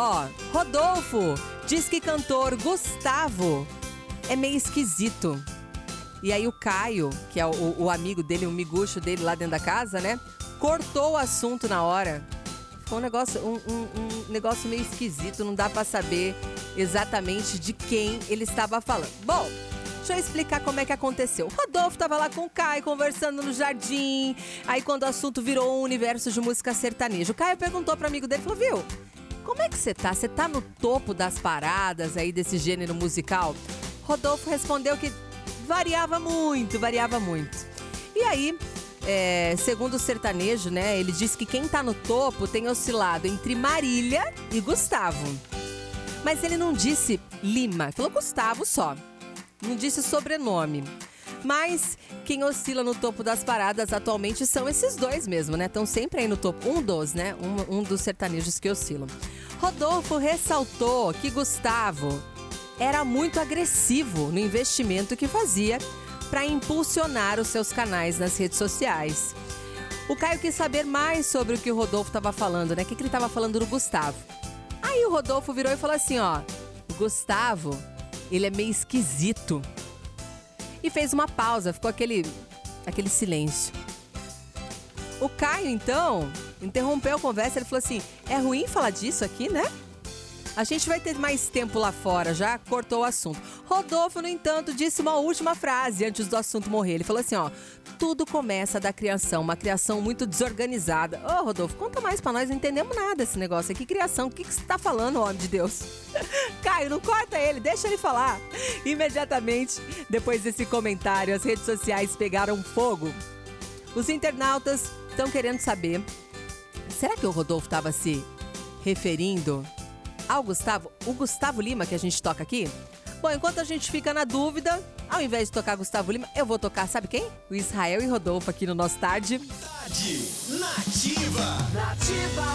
Ó, Rodolfo diz que cantor Gustavo é meio esquisito. E aí o Caio, que é o, o amigo dele, o miguxo dele lá dentro da casa, né? Cortou o assunto na hora. Ficou um negócio, um, um, um negócio meio esquisito, não dá para saber exatamente de quem ele estava falando. Bom, deixa eu explicar como é que aconteceu. O Rodolfo estava lá com o Caio conversando no jardim. Aí quando o assunto virou um universo de música sertaneja, o Caio perguntou para amigo dele, falou: "Viu? Como é que você tá? Você tá no topo das paradas aí desse gênero musical?" Rodolfo respondeu que variava muito, variava muito. E aí, é, segundo o sertanejo, né, ele diz que quem tá no topo tem oscilado entre Marília e Gustavo. Mas ele não disse Lima, falou Gustavo só. Não disse sobrenome. Mas quem oscila no topo das paradas atualmente são esses dois mesmo, né? Estão sempre aí no topo. Um dos, né? Um, um dos sertanejos que oscilam. Rodolfo ressaltou que Gustavo era muito agressivo no investimento que fazia para impulsionar os seus canais nas redes sociais. O Caio quis saber mais sobre o que o Rodolfo estava falando, né? O que, que ele estava falando do Gustavo. Aí o Rodolfo virou e falou assim: ó, o Gustavo, ele é meio esquisito. E fez uma pausa, ficou aquele, aquele silêncio. O Caio, então, interrompeu a conversa, ele falou assim: é ruim falar disso aqui, né? A gente vai ter mais tempo lá fora, já cortou o assunto. Rodolfo, no entanto, disse uma última frase antes do assunto morrer. Ele falou assim: ó, tudo começa da criação, uma criação muito desorganizada. Ô, Rodolfo, conta mais pra nós, não entendemos nada desse negócio aqui. Criação, o que, que você tá falando, homem de Deus? Caio, não corta ele, deixa ele falar. Imediatamente, depois desse comentário, as redes sociais pegaram fogo. Os internautas estão querendo saber: será que o Rodolfo estava se referindo ao Gustavo, o Gustavo Lima que a gente toca aqui. Bom, enquanto a gente fica na dúvida, ao invés de tocar Gustavo Lima, eu vou tocar, sabe quem? O Israel e Rodolfo aqui no nosso Tarde. Tarde Nativa. Nativa.